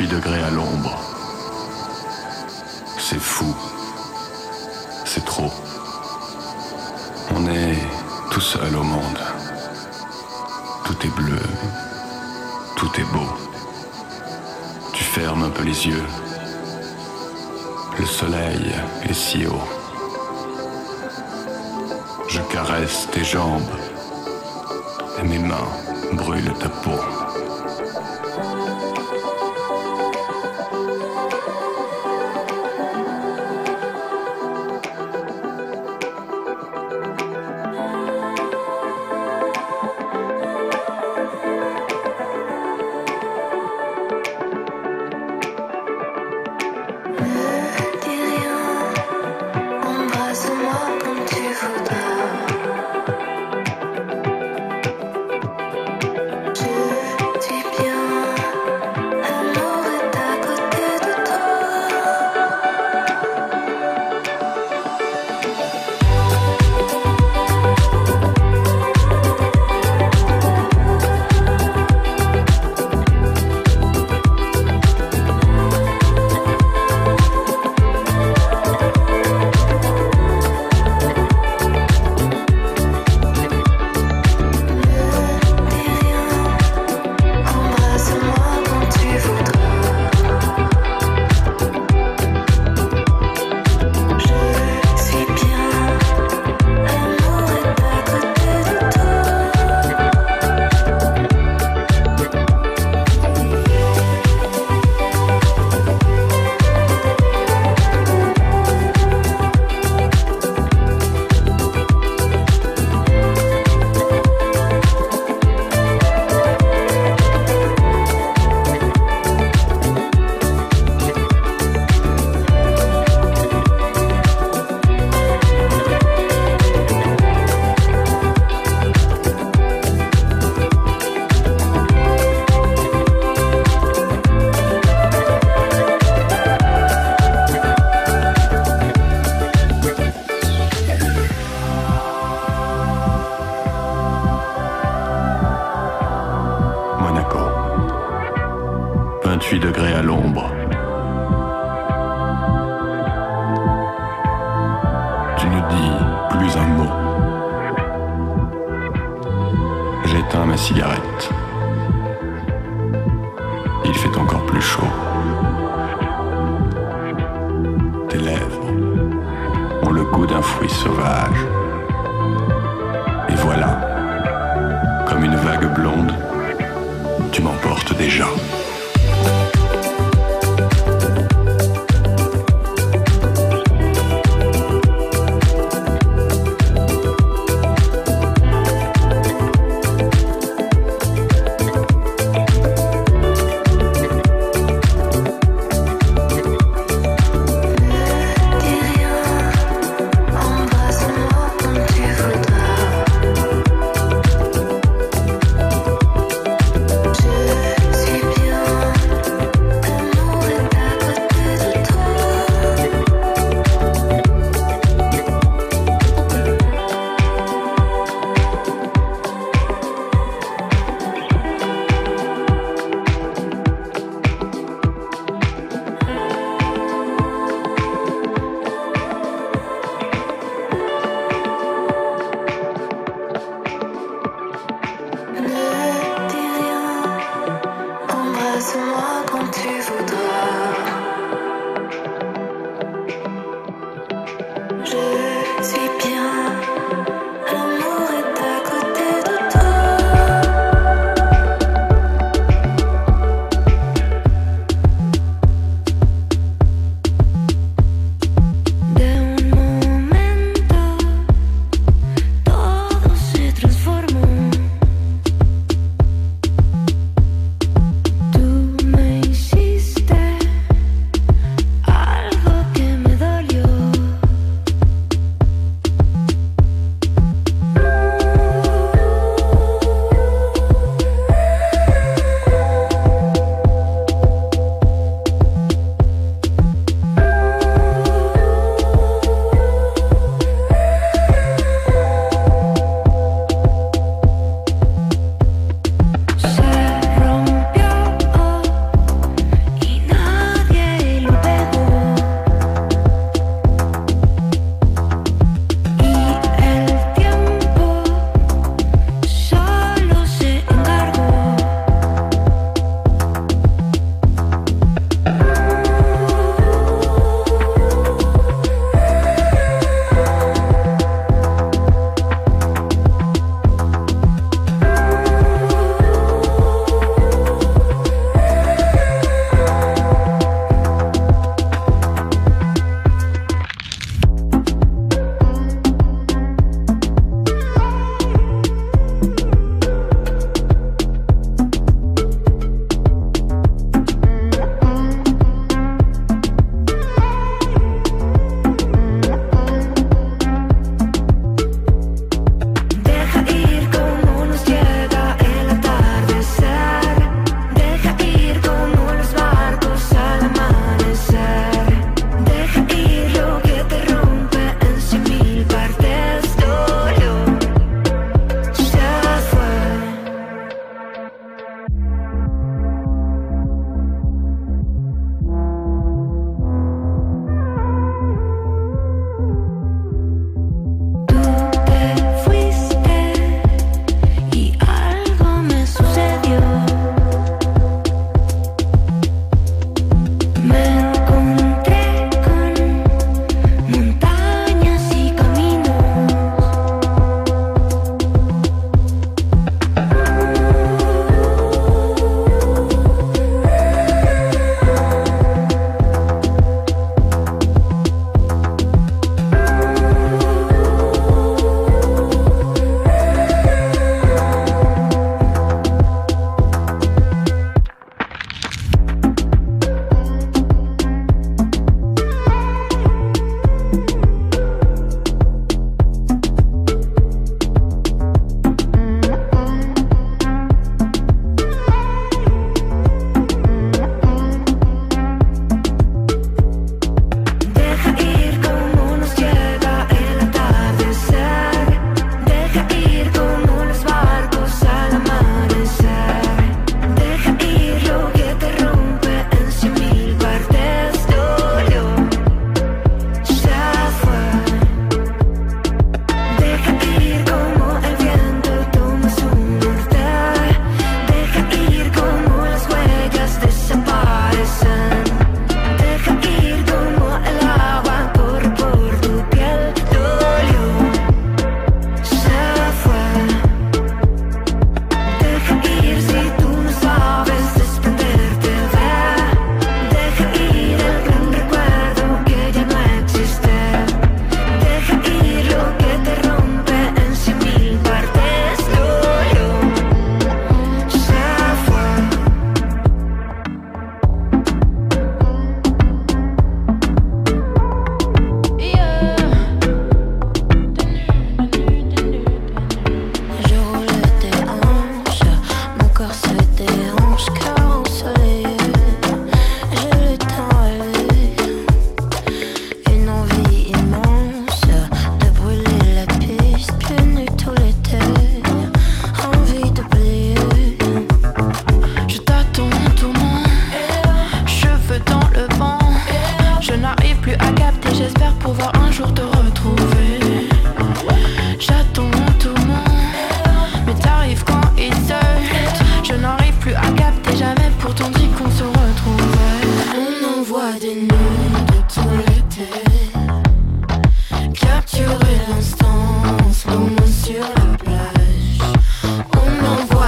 Monaco. 28 degrés à l'ombre. C'est fou. C'est trop. On est tout seul au monde. Tout est bleu. Tout est beau. Tu fermes un peu les yeux. Le soleil est si haut. Je caresse tes jambes et mes mains brûlent ta peau.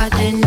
I didn't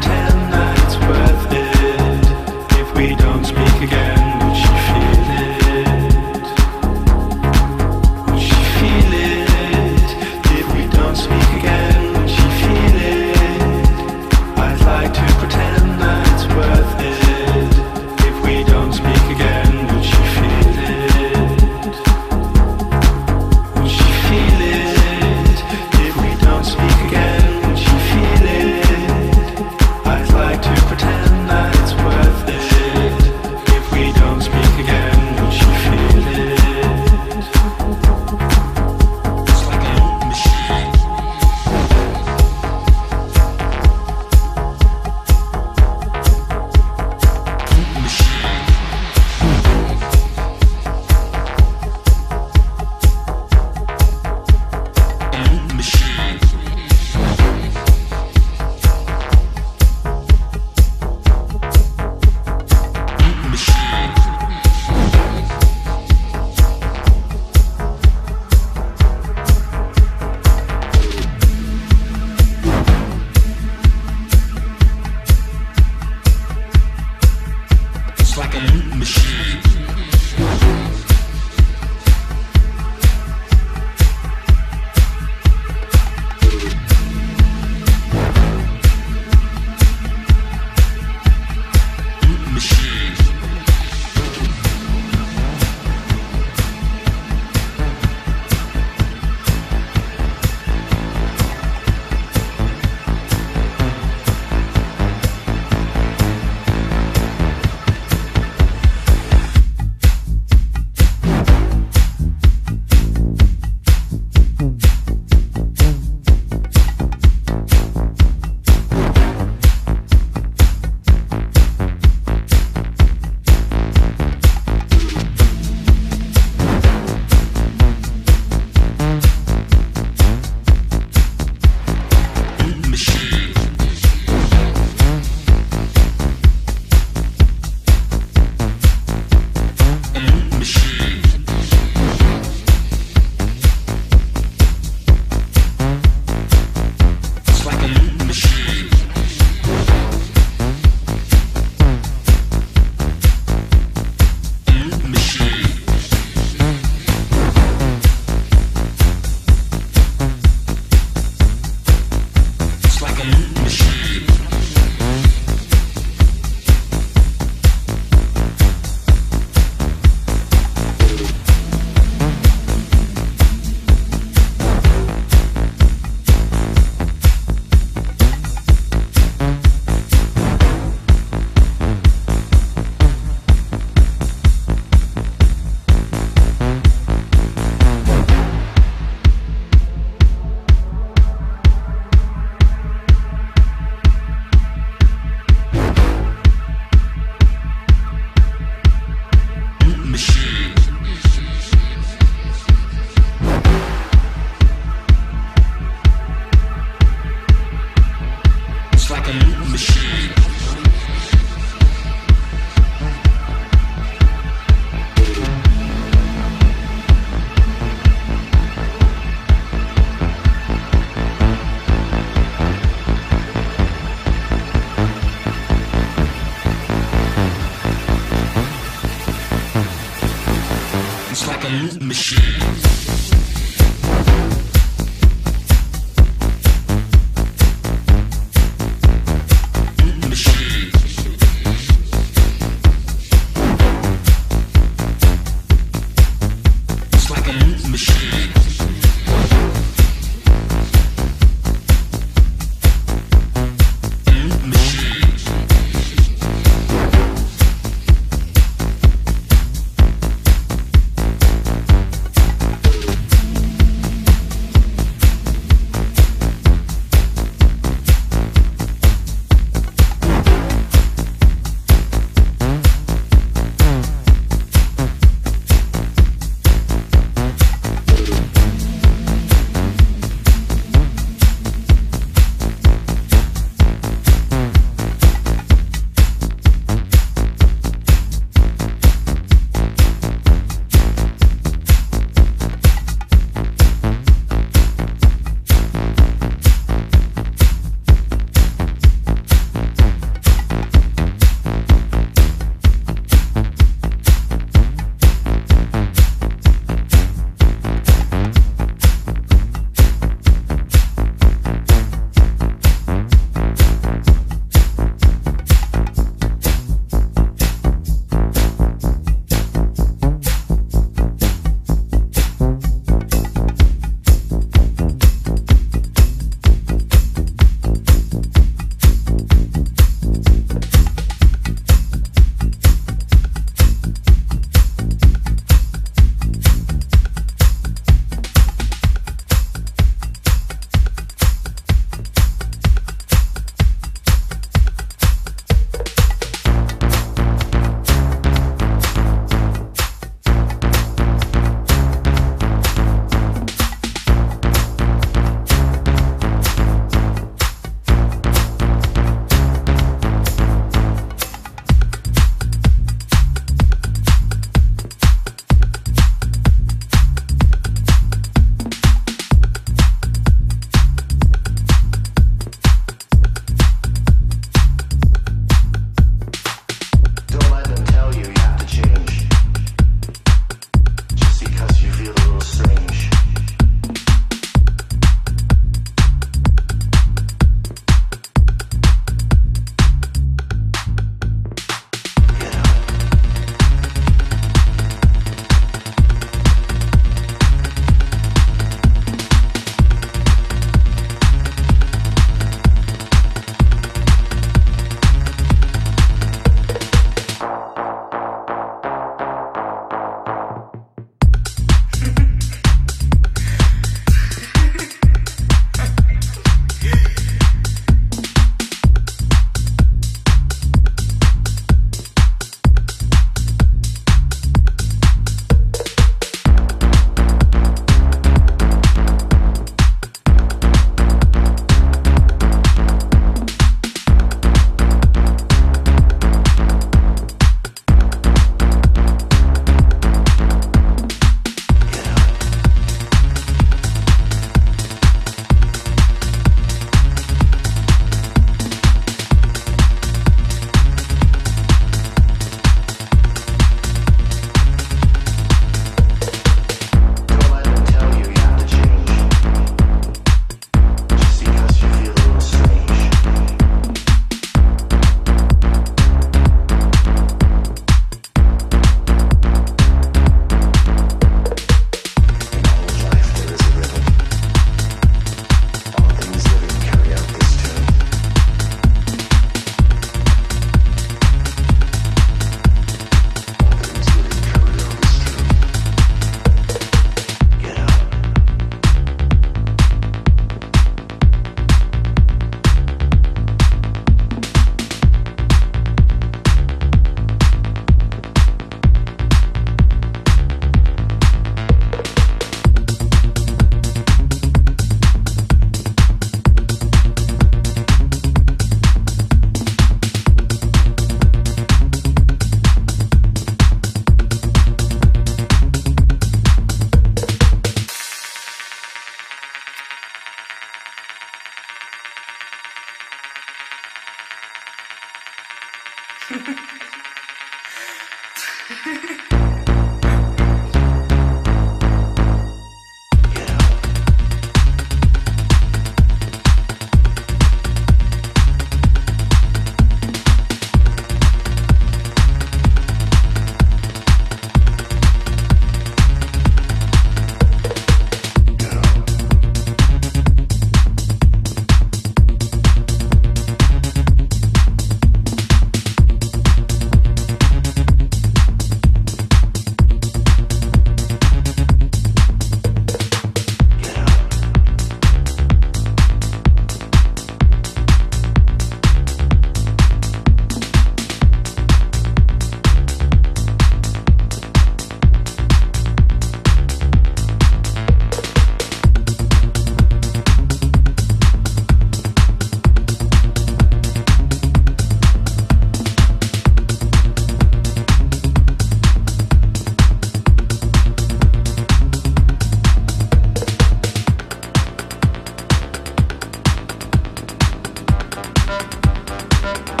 Música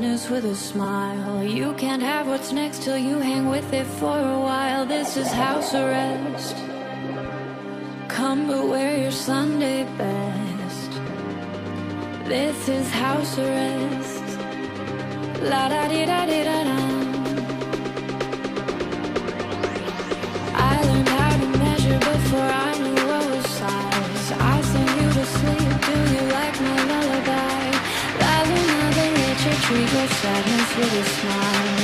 sadness with a smile. You can't have what's next till you hang with it for a while. This is house arrest. Come but wear your Sunday best. This is house arrest. La da di da di da da. I learned how to measure before I knew what was size. I sent you to sleep, do you? treat your sadness with a smile.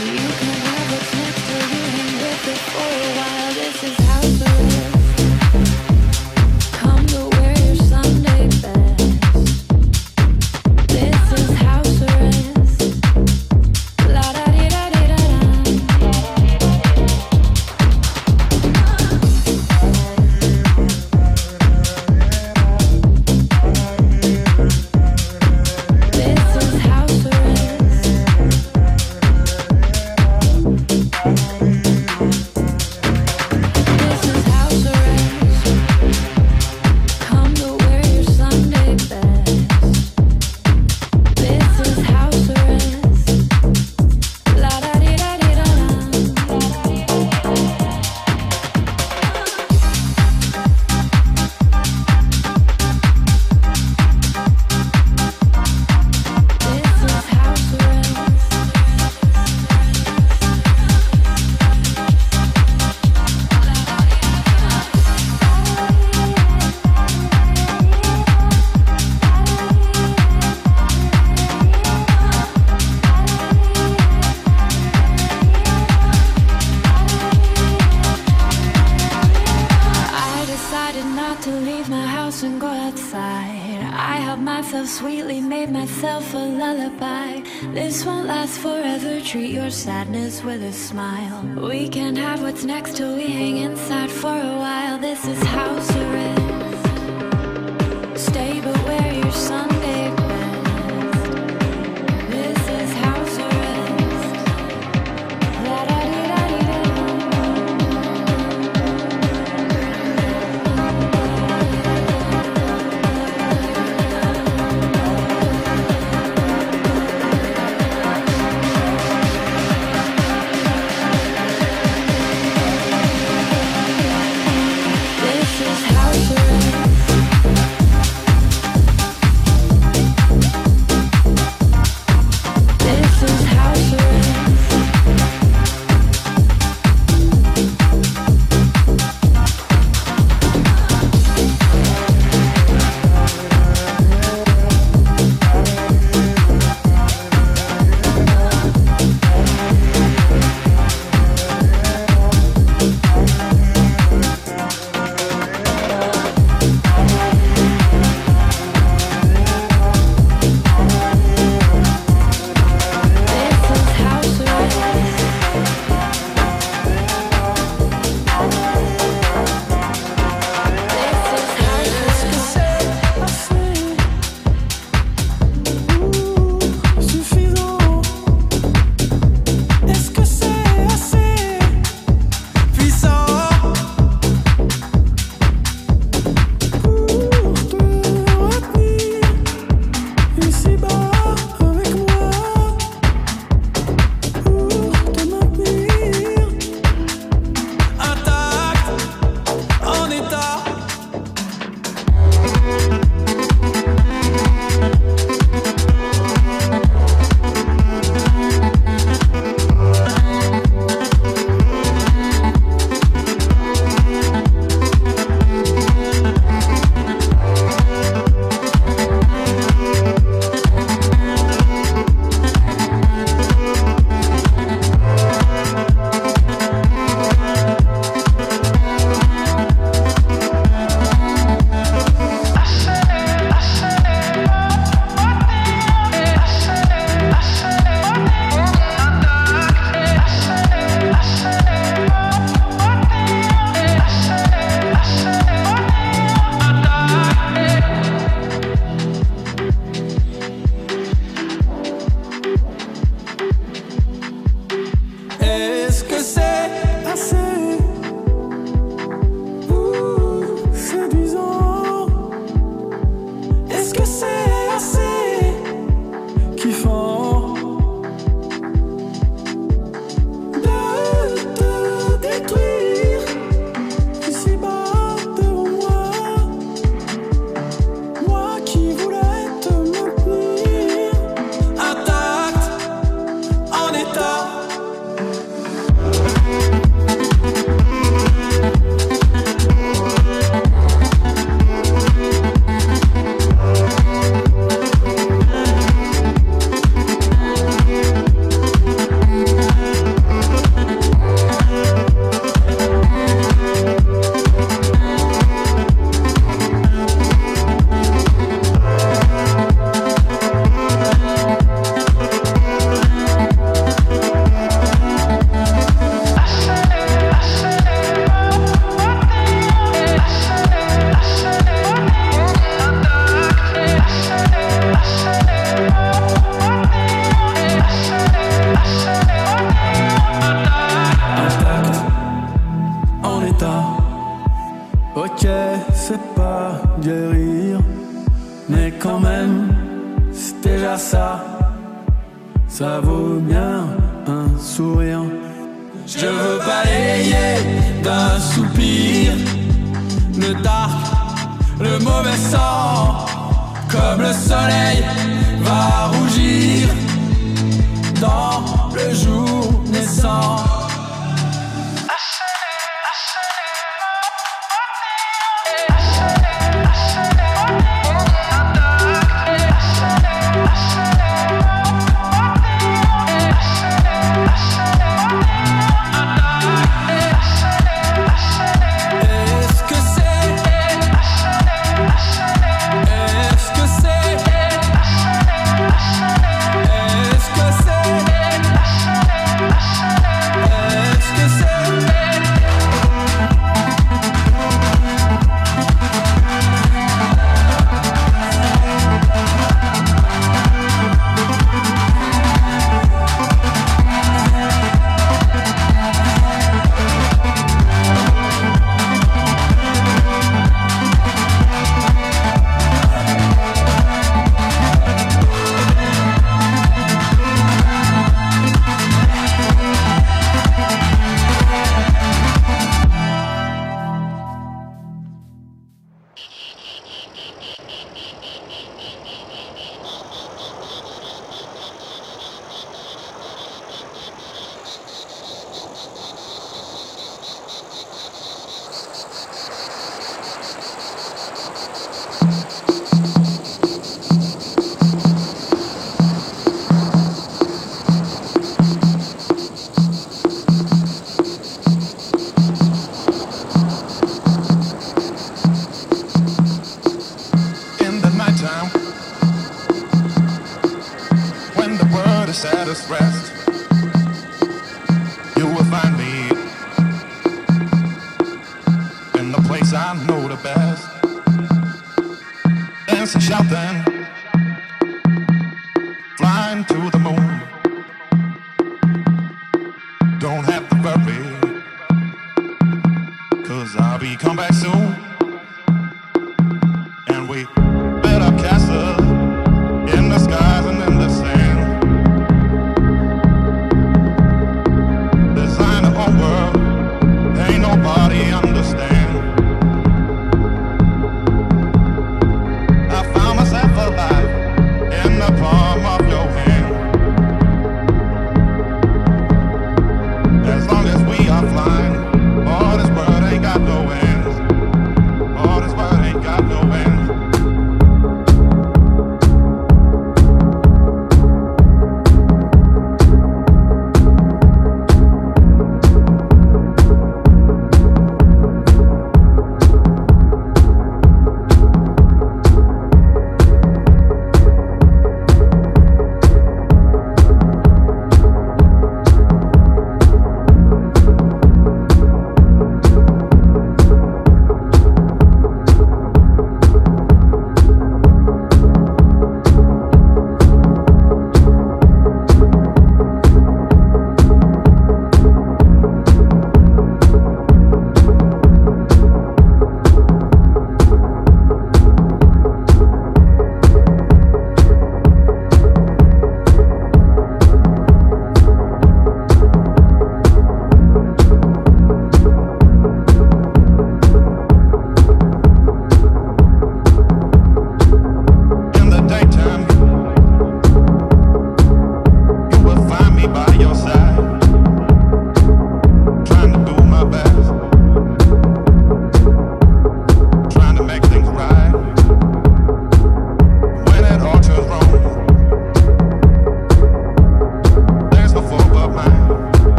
with a smile. eh.